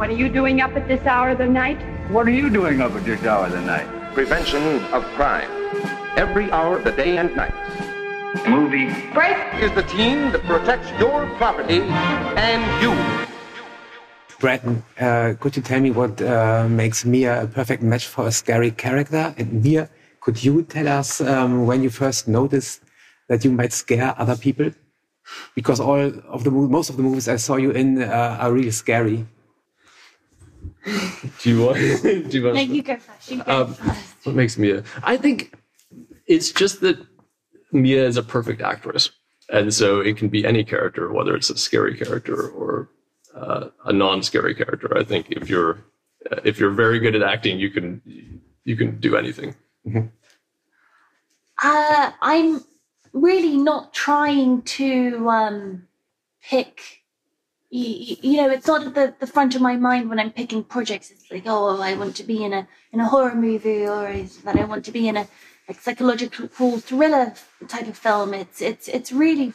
What are you doing up at this hour of the night? What are you doing up at this hour of the night? Prevention of crime. Every hour of the day and night. Movie. Break. Is the team that protects your property and you. Brandon, uh, could you tell me what uh, makes Mia a perfect match for a scary character? And Mia, could you tell us um, when you first noticed that you might scare other people? Because all of the most of the movies I saw you in uh, are really scary. Do you want? do you want? No, you go first. You go Um, first. what makes Mia? I think it's just that Mia is a perfect actress, and so it can be any character, whether it's a scary character or uh, a non-scary character. I think if you're uh, if you're very good at acting, you can you can do anything. Uh, I'm really not trying to um, pick. You, you know, it's sort of the, the front of my mind when I'm picking projects. It's like, oh, I want to be in a in a horror movie, or is that I want to be in a like psychological thriller type of film. It's it's it's really.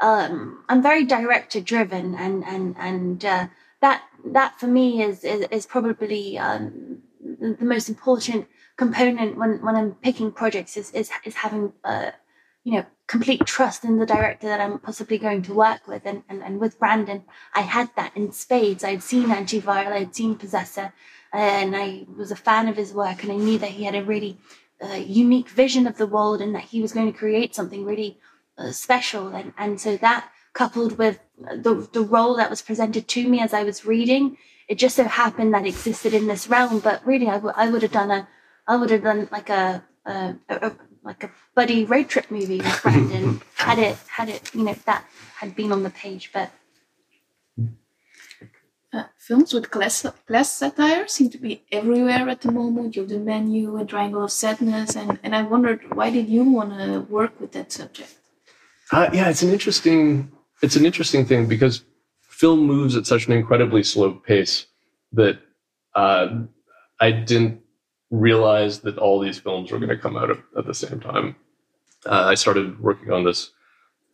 Um, I'm very director driven, and and and uh, that that for me is is, is probably um, the most important component when, when I'm picking projects is is, is having uh, you know complete trust in the director that I'm possibly going to work with. And, and, and with Brandon I had that in spades. I'd seen Antiviral I'd seen Possessor and I was a fan of his work and I knew that he had a really uh, unique vision of the world and that he was going to create something really uh, special. And, and so that coupled with the, the role that was presented to me as I was reading it just so happened that existed in this realm. But really I, w- I would have done a I would have done like a, a, a, a like a buddy road trip movie with Brandon had it had it you know that had been on the page but Uh, films with class, class satire seem to be everywhere at the moment. You have the menu and Triangle of Sadness, and, and I wondered why did you want to work with that subject? Uh, yeah, it's an interesting it's an interesting thing because film moves at such an incredibly slow pace that uh, I didn't realize that all these films were going to come out at, at the same time. Uh, I started working on this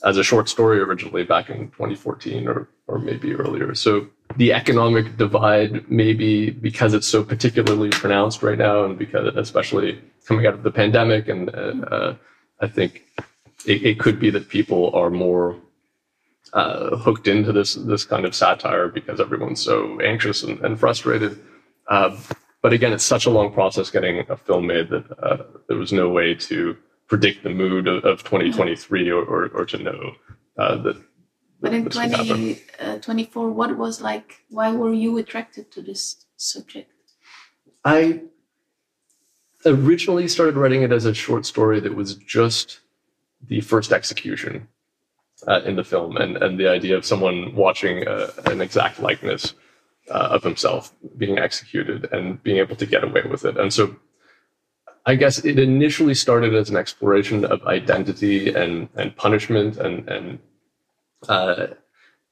as a short story originally back in 2014 or or maybe earlier. So the economic divide, maybe because it's so particularly pronounced right now, and because especially coming out of the pandemic, and uh, uh, I think it, it could be that people are more uh, hooked into this this kind of satire because everyone's so anxious and, and frustrated. Uh, but again, it's such a long process getting a film made that uh, there was no way to predict the mood of, of 2023 or, or, or to know uh, that. But in this would happen. 2024, what was like, why were you attracted to this subject? I originally started writing it as a short story that was just the first execution uh, in the film, and and the idea of someone watching uh, an exact likeness uh, of himself being executed and being able to get away with it, and so. I guess it initially started as an exploration of identity and, and punishment and, and uh,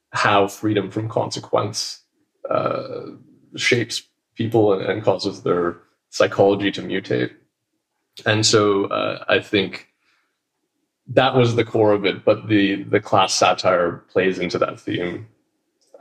how freedom from consequence uh, shapes people and, and causes their psychology to mutate. And so uh, I think that was the core of it, but the the class satire plays into that theme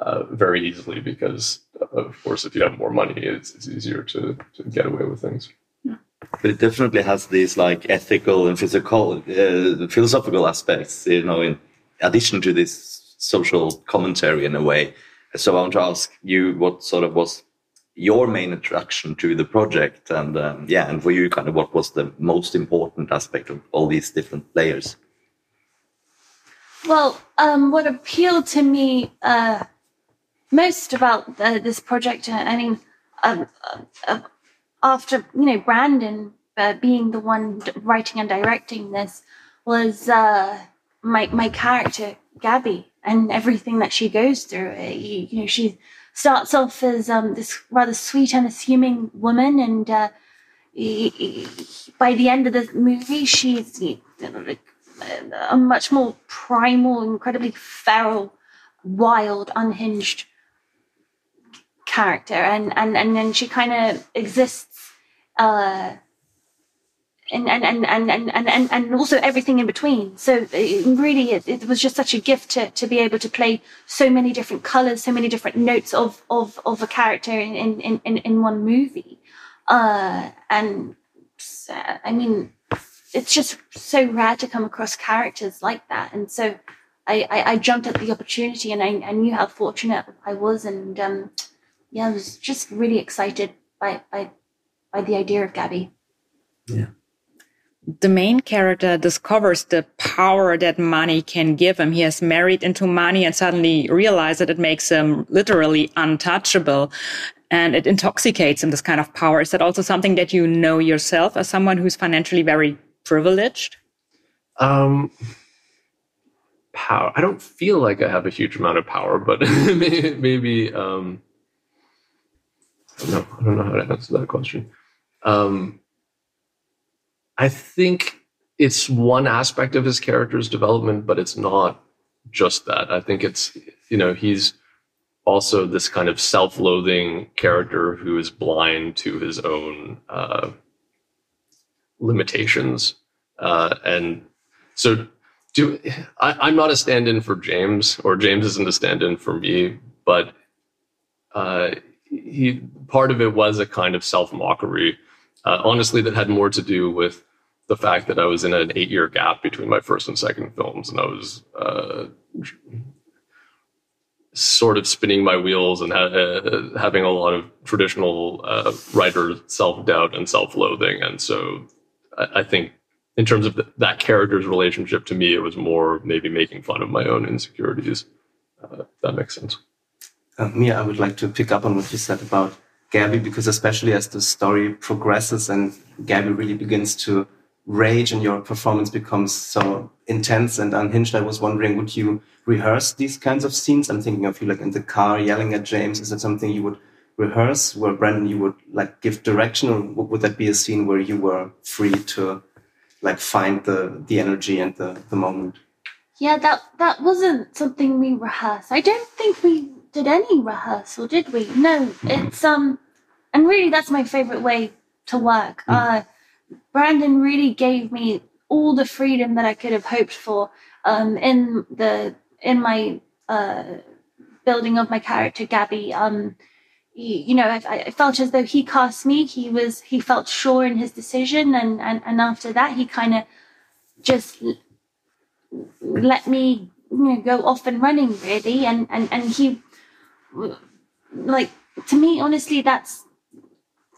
uh, very easily because, of course, if you have more money, it's, it's easier to, to get away with things. but it definitely has these like ethical and physical, uh, philosophical aspects, you know, in addition to this social commentary in a way. So I want to ask you what sort of was your main attraction to the project, and um, yeah, and for you, kind of what was the most important aspect of all these different layers? Well, um, what appealed to me uh, most about uh, this project, I mean, um, uh, uh, after you know Brandon uh, being the one writing and directing this, was uh, my my character Gabby and everything that she goes through. Uh, you, you know, she starts off as um, this rather sweet, unassuming woman, and uh, by the end of the movie, she's you know, a much more primal, incredibly feral, wild, unhinged character, and and and then she kind of exists uh, and and and and and and, and also everything in between. So it really, it, it was just such a gift to to be able to play so many different colors, so many different notes of of of a character in in in, in one movie. Uh, and I mean, it's just so rare to come across characters like that, and so. I, I, I jumped at the opportunity and I, I knew how fortunate I was and um, yeah, I was just really excited by by by the idea of Gabby. Yeah the main character discovers the power that money can give him. He has married into money and suddenly realizes that it makes him literally untouchable and it intoxicates him, this kind of power. Is that also something that you know yourself as someone who's financially very privileged? Um, power. I don't feel like I have a huge amount of power, but maybe, maybe um, Know. I don't know how to answer that question. Um, I think it's one aspect of his character's development, but it's not just that. I think it's, you know, he's also this kind of self loathing character who is blind to his own uh, limitations. Uh, and so, do I, am not a stand in for James, or James isn't a stand in for me, but uh, he part of it was a kind of self mockery uh, honestly, that had more to do with the fact that I was in an eight year gap between my first and second films, and I was uh, sort of spinning my wheels and ha- uh, having a lot of traditional uh, writer self doubt and self loathing. And so I-, I, think, in terms of th- that character's relationship to me, it was more maybe making fun of my own insecurities. Uh, that makes sense. Uh, Mia, I would like to pick up on what you said about Gabby because especially as the story progresses and Gabby really begins to rage and your performance becomes so intense and unhinged, I was wondering, would you rehearse these kinds of scenes? I'm thinking of you like in the car yelling at James. Is that something you would rehearse where Brandon, you would like give direction or would that be a scene where you were free to like find the, the energy and the, the moment? Yeah, that, that wasn't something we rehearsed. I don't think we did any rehearsal, did we? No, it's um, and really that's my favorite way to work. Mm. Uh, Brandon really gave me all the freedom that I could have hoped for um, in the in my uh, building of my character Gabby. Um, he, you know, I, I, felt as though he cast me. He was he felt sure in his decision, and and and after that, he kind of just let me you know go off and running really, and and and he like to me honestly that's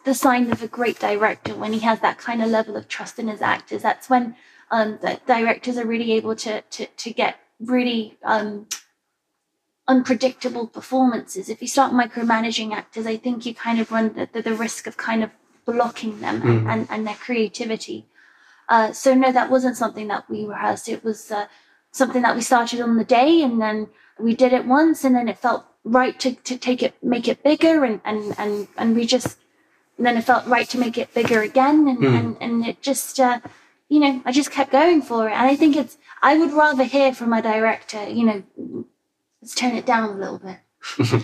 the sign of a great director when he has that kind of level of trust in his actors that's when um the directors are really able to to to get really um unpredictable performances if you start micromanaging actors i think you kind of run the, the, the risk of kind of blocking them mm. and, mm-hmm. and, and their creativity uh, so no that wasn't something that we rehearsed it was uh, something that we started on the day and then we did it once and then it felt right to, to take it, make it bigger and, and, and, and we just, and then it felt right to make it bigger again. And, mm. and, and it just, uh, you know, I just kept going for it. And I think it's, I would rather hear from a director, you know, let's tone it down a little bit,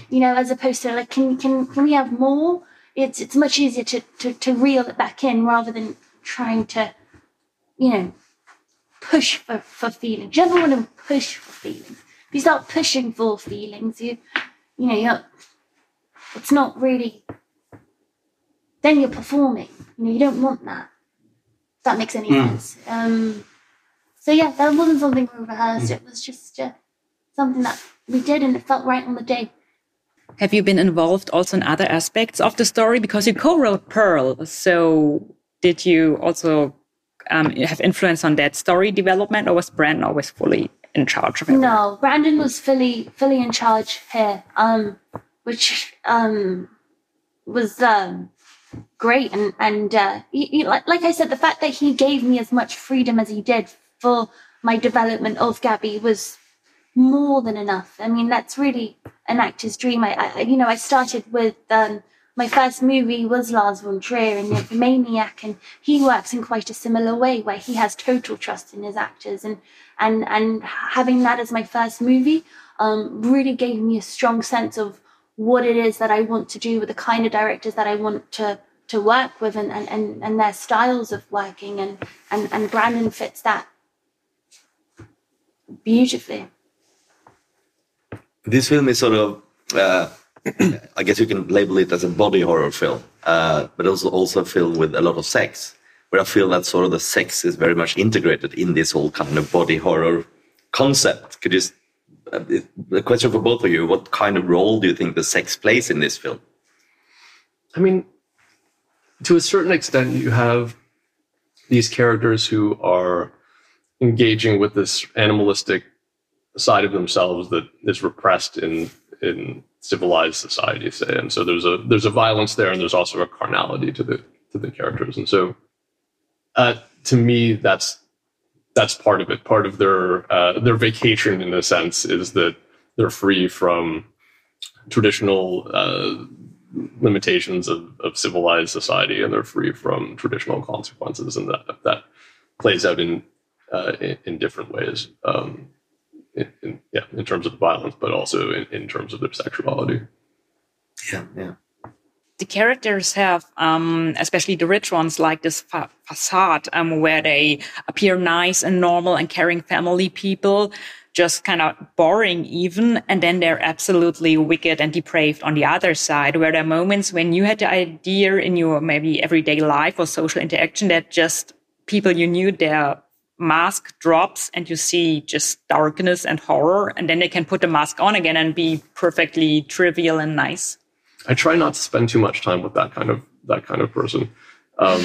you know, as opposed to like, can, can, can we have more? It's, it's much easier to, to, to reel it back in rather than trying to, you know, push for, for feelings. You never want to push for feelings. If you start pushing for feelings, you you know, you're, it's not really, then you're performing. You know, you don't want that. If that makes any mm. sense. Um, so yeah, that wasn't something we rehearsed. Mm. It was just uh, something that we did and it felt right on the day. Have you been involved also in other aspects of the story? Because you co-wrote Pearl. So did you also um, have influence on that story development or was Brandon always fully in charge of it? No, Brandon was fully fully in charge here, um, which um, was um, great. And and uh, he, he, like, like I said, the fact that he gave me as much freedom as he did for my development of Gabby was more than enough. I mean, that's really an actor's dream. I, I you know, I started with um, my first movie was Lars von Trier Nymphomaniac, and he works in quite a similar way, where he has total trust in his actors, and and and having that as my first movie um, really gave me a strong sense of what it is that I want to do with the kind of directors that I want to to work with and, and, and, and their styles of working and, and, and Brandon fits that beautifully. This film is sort of, uh, I guess you can label it as a body horror film, uh, but also also a film with a lot of sex. Where I feel that sort of the sex is very much integrated in this whole kind of body horror concept. Could you, uh, the question for both of you, what kind of role do you think the sex plays in this film? I mean, to a certain extent, you have these characters who are engaging with this animalistic side of themselves that is repressed in in civilized society, say. And so there's a there's a violence there, and there's also a carnality to the to the characters. And so, uh, to me, that's that's part of it. Part of their uh, their vacation, in a sense, is that they're free from traditional uh, limitations of, of civilized society, and they're free from traditional consequences, and that that plays out in uh, in, in, different ways. Um, in, in, yeah, in terms of violence, but also in, in terms of their sexuality. Yeah, yeah. The characters have, um, especially the rich ones, like this fa- facade um, where they appear nice and normal and caring family people, just kind of boring even. And then they're absolutely wicked and depraved on the other side, where there are moments when you had the idea in your maybe everyday life or social interaction that just people you knew, they're mask drops and you see just darkness and horror and then they can put the mask on again and be perfectly trivial and nice. I try not to spend too much time with that kind of that kind of person. Um,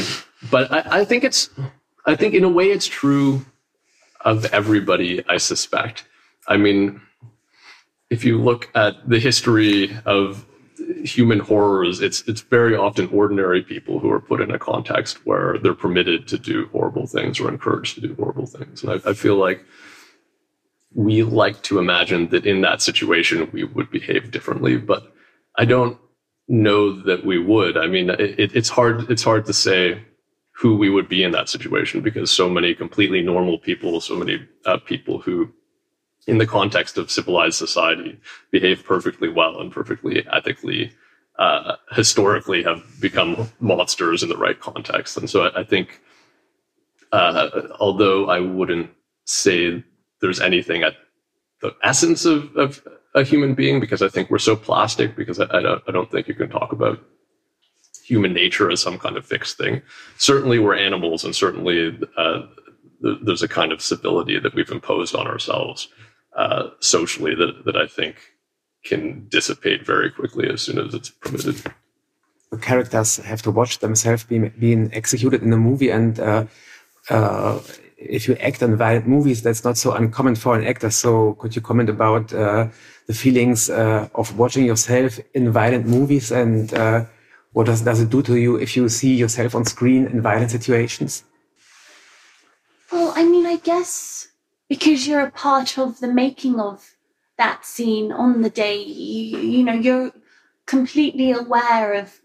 but I, I think it's i think in a way it's true of everybody i suspect. I mean if you look at the history of human horrors, it's it's very often ordinary people who are put in a context where they're permitted to do horrible things or encouraged to do horrible things. And I, I feel like we like to imagine that in that situation we would behave differently, but I don't know that we would. I mean, it, it's hard it's hard to say who we would be in that situation because so many completely normal people, so many uh, people who in the context of civilized society, behave perfectly well and perfectly ethically, uh, historically have become monsters in the right context. And so I, I think, uh, although I wouldn't say there's anything at the essence of, of a human being, because I think we're so plastic, because I, I, don't, I don't think you can talk about human nature as some kind of fixed thing. Certainly, we're animals, and certainly uh, there's a kind of civility that we've imposed on ourselves uh, socially that, that I think can dissipate very quickly as soon as it's permitted. The characters have to watch themselves being, being executed in a movie, and uh, uh, if you act in violent movies, that's not so uncommon for an actor. So, could you comment about uh, the feelings uh, of watching yourself in violent movies, and uh, what does, does it do to you if you see yourself on screen in violent situations? Well, I mean, I guess because you're a part of the making of that scene on the day. You, you know you're completely aware of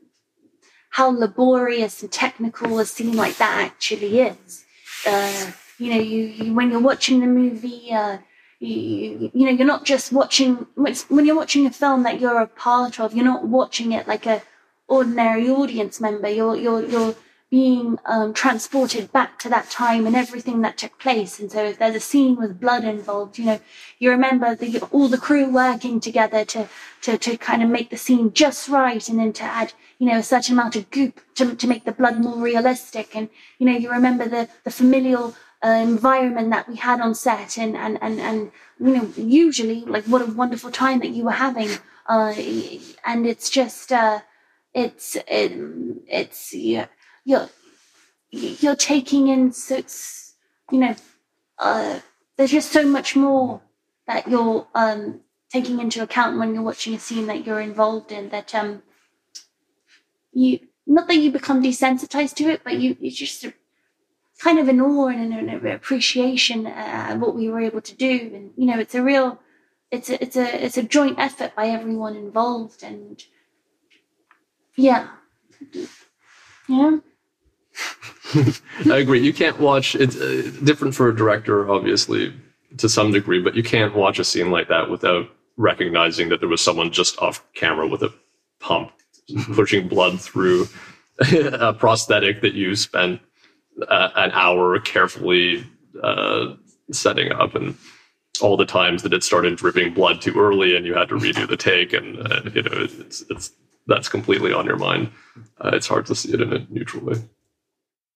how laborious and technical a scene like that actually is. Uh, you know you, you, when you're watching the movie uh, you, you know you're not just watching when you're watching a film that you're a part of you're not watching it like a ordinary audience member. You're you're you're being um, transported back to that time and everything that took place. And so if there's a scene with blood involved, you know, you remember the, all the crew working together to, to, to kind of make the scene just right and then to add, you know, a certain amount of goop to, to make the blood more realistic. And, you know, you remember the, the familial uh, environment that we had on set and, and, and, and, you know, usually like what a wonderful time that you were having. Uh, and it's just, uh, it's, it, it's, yeah you're you're taking in so you know uh, there's just so much more that you're um, taking into account when you're watching a scene that you're involved in that um you not that you become desensitized to it but you you just kind of an awe and an, appreciation uh, what we were able to do. And you know it's a real it's a it's a it's a joint effort by everyone involved and yeah. Yeah I agree. You can't watch. It's uh, different for a director, obviously, to some degree, but you can't watch a scene like that without recognizing that there was someone just off camera with a pump pushing blood through a prosthetic that you spent uh, an hour carefully uh, setting up and all the times that it started dripping blood too early and you had to redo the take and uh, you know it's, it's that's completely on your mind uh, it's hard to see it in a neutral way